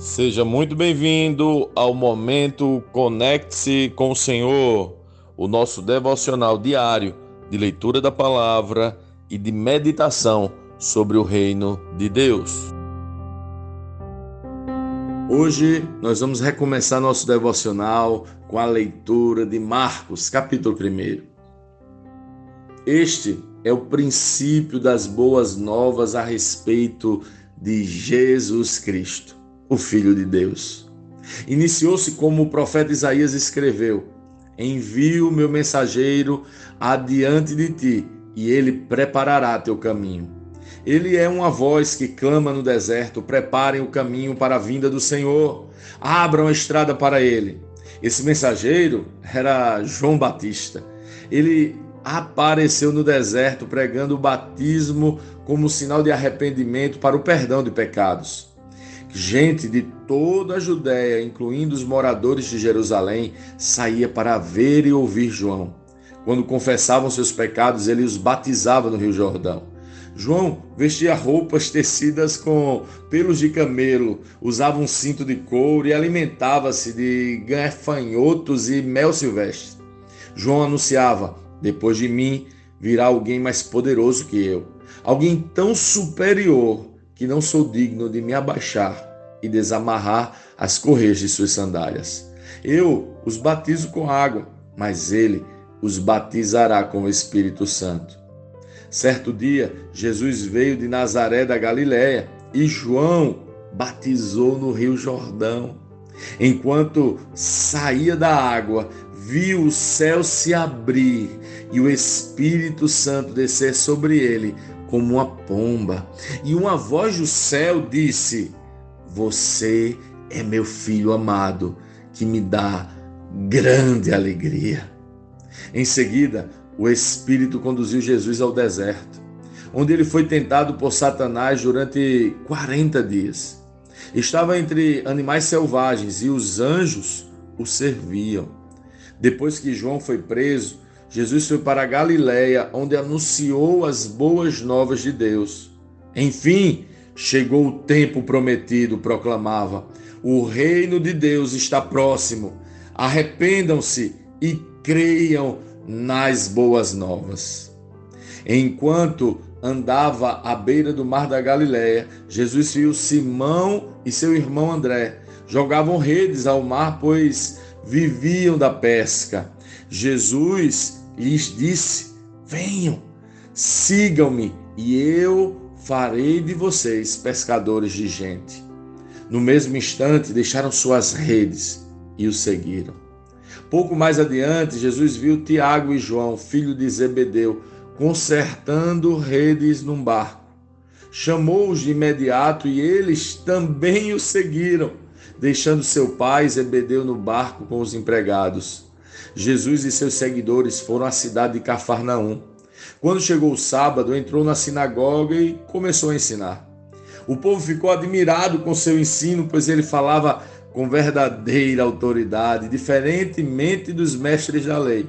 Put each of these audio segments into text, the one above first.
Seja muito bem-vindo ao momento Conecte-se com o Senhor, o nosso devocional diário de leitura da palavra e de meditação sobre o reino de Deus. Hoje nós vamos recomeçar nosso devocional com a leitura de Marcos, capítulo 1. Este é o princípio das boas novas a respeito de Jesus Cristo o Filho de Deus. Iniciou-se como o profeta Isaías escreveu: Envio meu mensageiro adiante de ti, e ele preparará teu caminho. Ele é uma voz que clama no deserto: preparem o caminho para a vinda do Senhor, abram a estrada para ele. Esse mensageiro era João Batista. Ele apareceu no deserto pregando o batismo como sinal de arrependimento para o perdão de pecados. Gente de toda a Judéia, incluindo os moradores de Jerusalém, saía para ver e ouvir João. Quando confessavam seus pecados, ele os batizava no Rio Jordão. João vestia roupas tecidas com pelos de camelo, usava um cinto de couro e alimentava-se de gafanhotos e mel silvestre. João anunciava: Depois de mim virá alguém mais poderoso que eu, alguém tão superior que não sou digno de me abaixar e desamarrar as correias de suas sandálias. Eu os batizo com água, mas ele os batizará com o Espírito Santo. Certo dia, Jesus veio de Nazaré da Galiléia e João batizou no Rio Jordão. Enquanto saía da água, viu o céu se abrir e o Espírito Santo descer sobre ele como uma pomba. E uma voz do céu disse: Você é meu filho amado, que me dá grande alegria. Em seguida, o Espírito conduziu Jesus ao deserto, onde ele foi tentado por Satanás durante 40 dias. Estava entre animais selvagens e os anjos o serviam. Depois que João foi preso, Jesus foi para a Galiléia, onde anunciou as boas novas de Deus. Enfim, chegou o tempo prometido, proclamava. O reino de Deus está próximo. Arrependam-se e creiam nas boas novas. Enquanto andava à beira do mar da Galiléia, Jesus viu Simão e seu irmão André. Jogavam redes ao mar, pois viviam da pesca. Jesus lhes disse: Venham, sigam-me, e eu farei de vocês pescadores de gente. No mesmo instante, deixaram suas redes e o seguiram. Pouco mais adiante, Jesus viu Tiago e João, filho de Zebedeu, consertando redes num barco. Chamou-os de imediato e eles também o seguiram, deixando seu pai Zebedeu no barco com os empregados. Jesus e seus seguidores foram à cidade de Cafarnaum. Quando chegou o sábado, entrou na sinagoga e começou a ensinar. O povo ficou admirado com seu ensino, pois ele falava com verdadeira autoridade, diferentemente dos mestres da lei.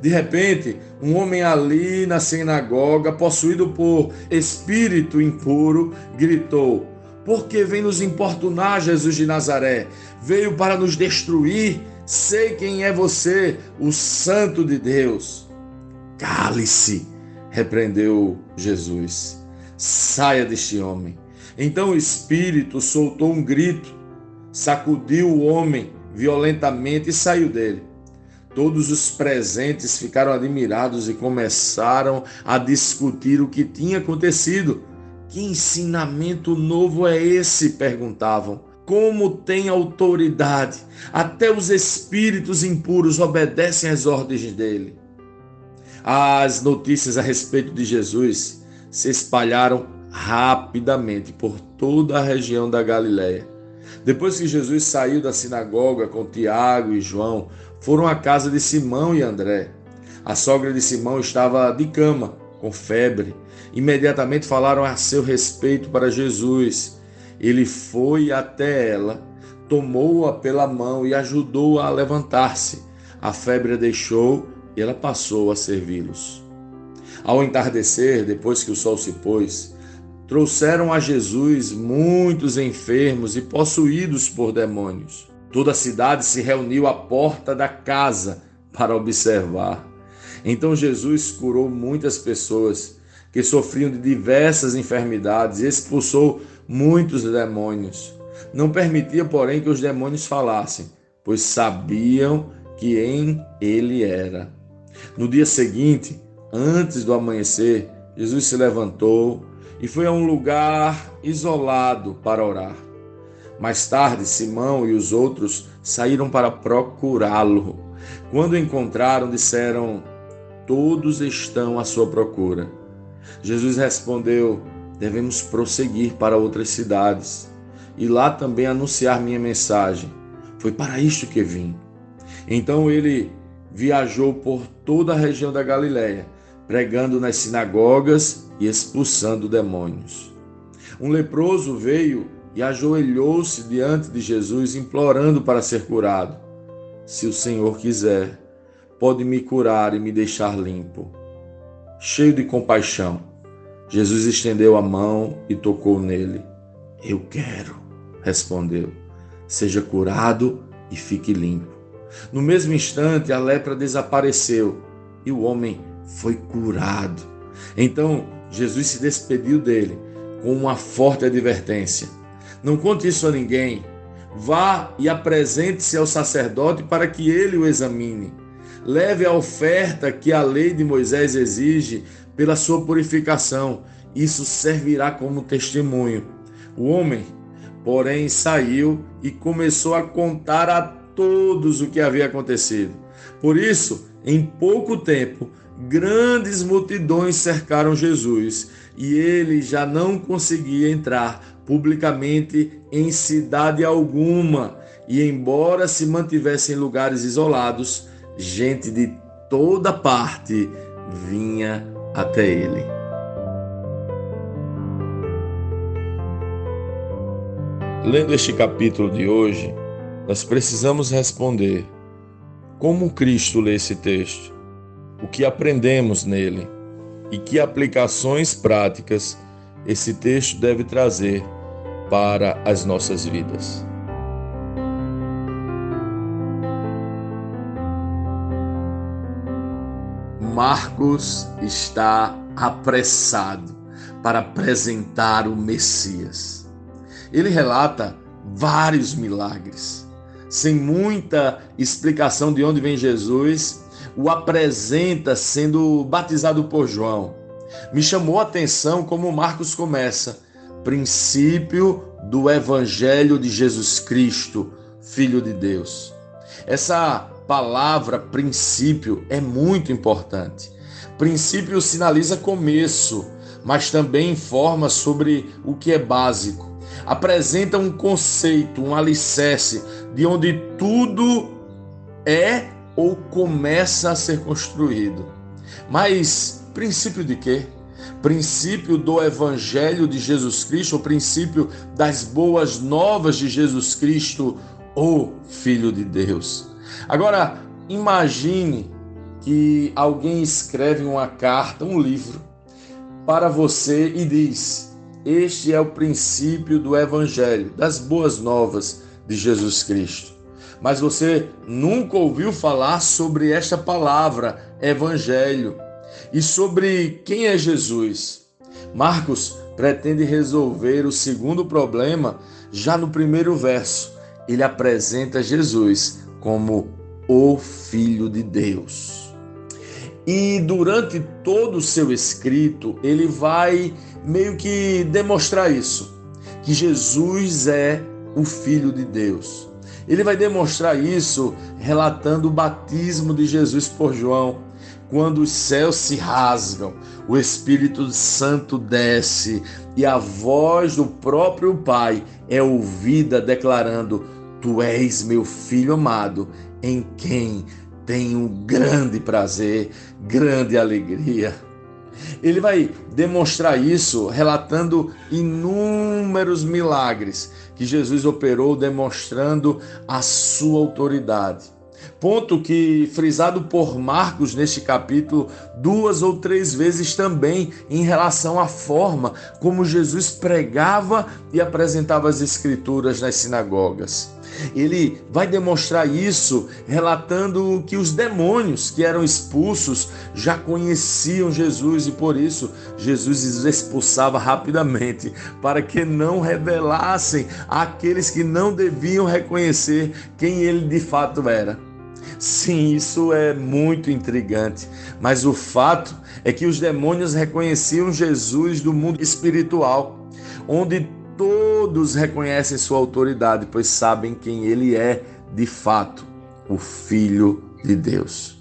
De repente, um homem ali na sinagoga, possuído por espírito impuro, gritou: Por que vem nos importunar, Jesus de Nazaré? Veio para nos destruir? Sei quem é você, o Santo de Deus. Cale-se, repreendeu Jesus. Saia deste homem. Então o espírito soltou um grito, sacudiu o homem violentamente e saiu dele. Todos os presentes ficaram admirados e começaram a discutir o que tinha acontecido. Que ensinamento novo é esse? perguntavam como tem autoridade. Até os espíritos impuros obedecem às ordens dele. As notícias a respeito de Jesus se espalharam rapidamente por toda a região da Galiléia. Depois que Jesus saiu da sinagoga com Tiago e João, foram à casa de Simão e André. A sogra de Simão estava de cama, com febre. Imediatamente falaram a seu respeito para Jesus ele foi até ela, tomou-a pela mão e ajudou-a a levantar-se. A febre a deixou e ela passou a servi-los. Ao entardecer, depois que o sol se pôs, trouxeram a Jesus muitos enfermos e possuídos por demônios. Toda a cidade se reuniu à porta da casa para observar. Então Jesus curou muitas pessoas que sofriam de diversas enfermidades e expulsou muitos demônios. Não permitia, porém, que os demônios falassem, pois sabiam que em ele era. No dia seguinte, antes do amanhecer, Jesus se levantou e foi a um lugar isolado para orar. Mais tarde, Simão e os outros saíram para procurá-lo. Quando o encontraram, disseram: Todos estão à sua procura. Jesus respondeu: Devemos prosseguir para outras cidades e lá também anunciar minha mensagem. Foi para isto que vim. Então ele viajou por toda a região da Galiléia, pregando nas sinagogas e expulsando demônios. Um leproso veio e ajoelhou-se diante de Jesus, implorando para ser curado. Se o Senhor quiser, pode me curar e me deixar limpo. Cheio de compaixão, Jesus estendeu a mão e tocou nele. Eu quero, respondeu. Seja curado e fique limpo. No mesmo instante, a lepra desapareceu e o homem foi curado. Então, Jesus se despediu dele com uma forte advertência: Não conte isso a ninguém. Vá e apresente-se ao sacerdote para que ele o examine. Leve a oferta que a lei de Moisés exige pela sua purificação. Isso servirá como testemunho. O homem, porém, saiu e começou a contar a todos o que havia acontecido. Por isso, em pouco tempo, grandes multidões cercaram Jesus e ele já não conseguia entrar publicamente em cidade alguma. E embora se mantivesse em lugares isolados, gente de toda parte vinha até ele. Lendo este capítulo de hoje, nós precisamos responder: como Cristo lê esse texto? O que aprendemos nele? E que aplicações práticas esse texto deve trazer para as nossas vidas? Marcos está apressado para apresentar o Messias ele relata vários milagres. Sem muita explicação de onde vem Jesus, o apresenta sendo batizado por João. Me chamou a atenção como Marcos começa: princípio do Evangelho de Jesus Cristo, Filho de Deus. Essa palavra princípio é muito importante. Princípio sinaliza começo, mas também informa sobre o que é básico apresenta um conceito, um alicerce de onde tudo é ou começa a ser construído. Mas princípio de quê? Princípio do Evangelho de Jesus Cristo, o princípio das boas novas de Jesus Cristo, o Filho de Deus. Agora, imagine que alguém escreve uma carta, um livro, para você e diz: este é o princípio do Evangelho, das boas novas de Jesus Cristo. Mas você nunca ouviu falar sobre esta palavra, Evangelho, e sobre quem é Jesus. Marcos pretende resolver o segundo problema já no primeiro verso. Ele apresenta Jesus como o Filho de Deus. E durante todo o seu escrito, ele vai meio que demonstrar isso, que Jesus é o Filho de Deus. Ele vai demonstrar isso relatando o batismo de Jesus por João, quando os céus se rasgam, o Espírito Santo desce e a voz do próprio Pai é ouvida declarando: Tu és meu filho amado, em quem tenho grande prazer, grande alegria. Ele vai demonstrar isso relatando inúmeros milagres que Jesus operou, demonstrando a sua autoridade. Ponto que, frisado por Marcos neste capítulo, duas ou três vezes também em relação à forma como Jesus pregava e apresentava as Escrituras nas sinagogas. Ele vai demonstrar isso relatando que os demônios que eram expulsos já conheciam Jesus e por isso Jesus os expulsava rapidamente, para que não revelassem àqueles que não deviam reconhecer quem ele de fato era. Sim, isso é muito intrigante, mas o fato é que os demônios reconheciam Jesus do mundo espiritual, onde todos reconhecem sua autoridade, pois sabem quem ele é de fato, o Filho de Deus.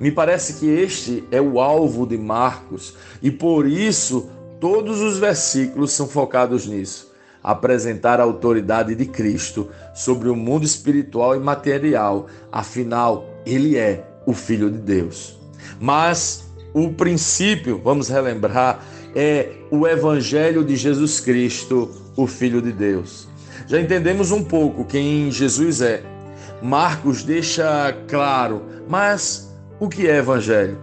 Me parece que este é o alvo de Marcos e por isso todos os versículos são focados nisso apresentar a autoridade de Cristo sobre o mundo espiritual e material, afinal, ele é o Filho de Deus. Mas o princípio, vamos relembrar, é o Evangelho de Jesus Cristo, o Filho de Deus. Já entendemos um pouco quem Jesus é. Marcos deixa claro, mas o que é Evangelho?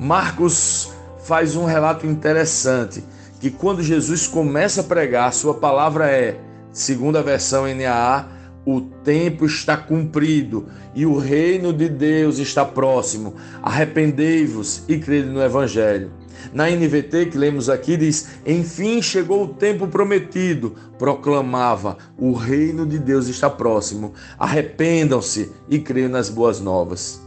Marcos faz um relato interessante que quando Jesus começa a pregar, sua palavra é, segundo a versão NAA, o tempo está cumprido e o reino de Deus está próximo. Arrependei-vos e crede no Evangelho. Na NVT que lemos aqui diz: Enfim chegou o tempo prometido, proclamava: O reino de Deus está próximo. Arrependam-se e creiam nas boas novas.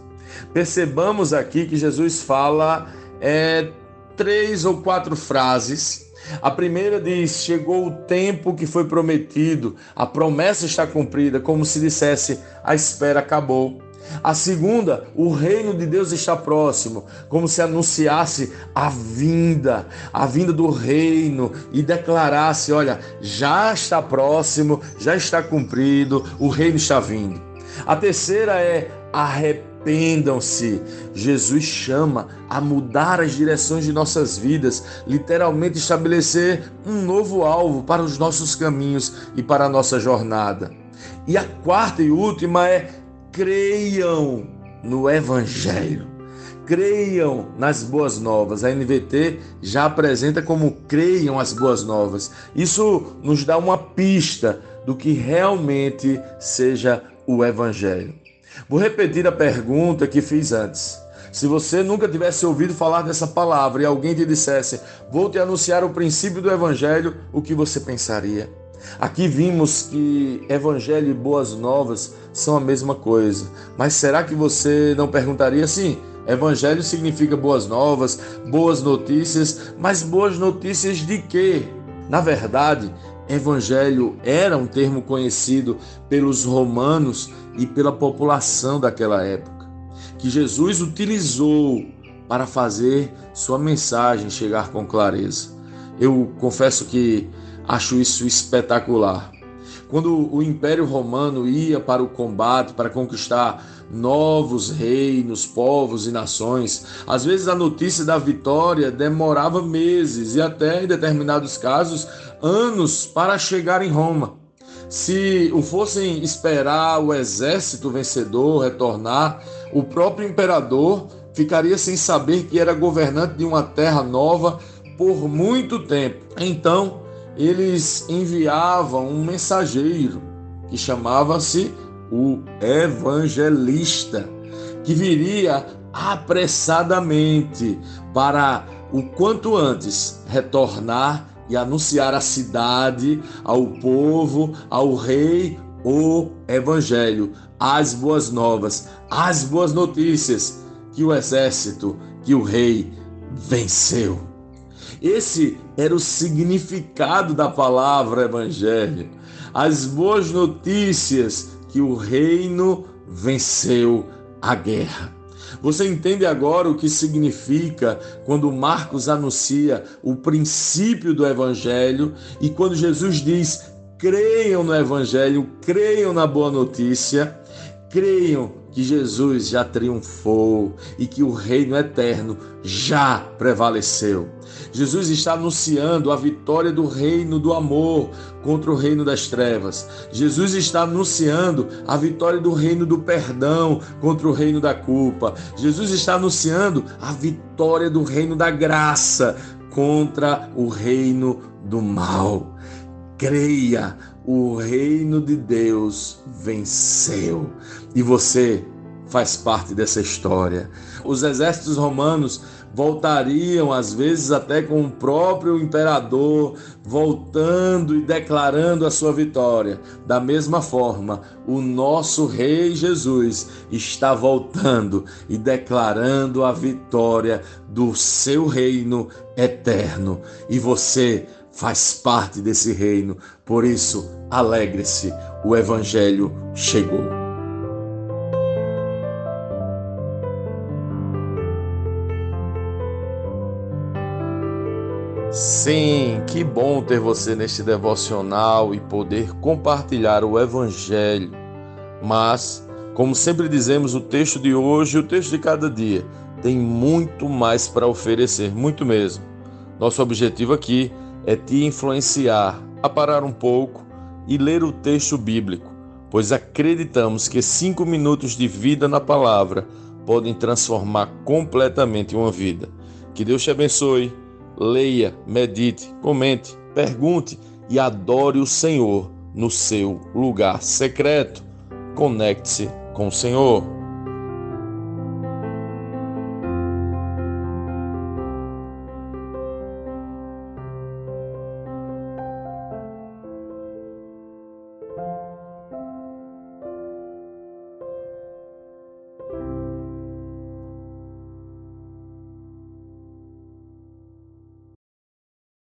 Percebamos aqui que Jesus fala é, três ou quatro frases a primeira diz: Chegou o tempo que foi prometido, a promessa está cumprida, como se dissesse: A espera acabou. A segunda, o reino de Deus está próximo, como se anunciasse a vinda, a vinda do reino e declarasse: olha, já está próximo, já está cumprido, o reino está vindo. A terceira é arrependam-se. Jesus chama a mudar as direções de nossas vidas, literalmente estabelecer um novo alvo para os nossos caminhos e para a nossa jornada. E a quarta e última é creiam no Evangelho. Creiam nas boas novas. A NVT já apresenta como creiam as boas novas. Isso nos dá uma pista do que realmente seja o Evangelho. Vou repetir a pergunta que fiz antes. Se você nunca tivesse ouvido falar dessa palavra e alguém te dissesse, vou te anunciar o princípio do Evangelho, o que você pensaria? Aqui vimos que Evangelho e Boas Novas são a mesma coisa, mas será que você não perguntaria assim? Evangelho significa boas novas, boas notícias, mas boas notícias de quê? Na verdade, evangelho era um termo conhecido pelos romanos e pela população daquela época, que Jesus utilizou para fazer sua mensagem chegar com clareza. Eu confesso que acho isso espetacular. Quando o Império Romano ia para o combate, para conquistar novos reinos, povos e nações, às vezes a notícia da vitória demorava meses e até, em determinados casos, anos para chegar em Roma. Se o fossem esperar o exército vencedor retornar, o próprio imperador ficaria sem saber que era governante de uma terra nova por muito tempo. Então, eles enviavam um mensageiro que chamava-se o evangelista, que viria apressadamente para o quanto antes retornar e anunciar à cidade, ao povo, ao rei o evangelho, as boas novas, as boas notícias que o exército, que o rei venceu. Esse era o significado da palavra evangelho. As boas notícias que o reino venceu a guerra. Você entende agora o que significa quando Marcos anuncia o princípio do Evangelho e quando Jesus diz: creiam no Evangelho, creiam na boa notícia, creiam que Jesus já triunfou e que o reino eterno já prevaleceu. Jesus está anunciando a vitória do reino do amor contra o reino das trevas. Jesus está anunciando a vitória do reino do perdão contra o reino da culpa. Jesus está anunciando a vitória do reino da graça contra o reino do mal. Creia, o reino de Deus venceu e você faz parte dessa história. Os exércitos romanos voltariam, às vezes até com o próprio imperador, voltando e declarando a sua vitória. Da mesma forma, o nosso Rei Jesus está voltando e declarando a vitória do seu reino eterno. E você faz parte desse reino. Por isso, alegre-se, o Evangelho chegou. Sim, que bom ter você neste devocional e poder compartilhar o Evangelho. Mas, como sempre dizemos, o texto de hoje e o texto de cada dia tem muito mais para oferecer, muito mesmo. Nosso objetivo aqui é te influenciar a parar um pouco e ler o texto bíblico, pois acreditamos que cinco minutos de vida na palavra podem transformar completamente uma vida. Que Deus te abençoe leia, medite, comente, pergunte e adore o Senhor no seu lugar secreto. Conecte-se com o Senhor.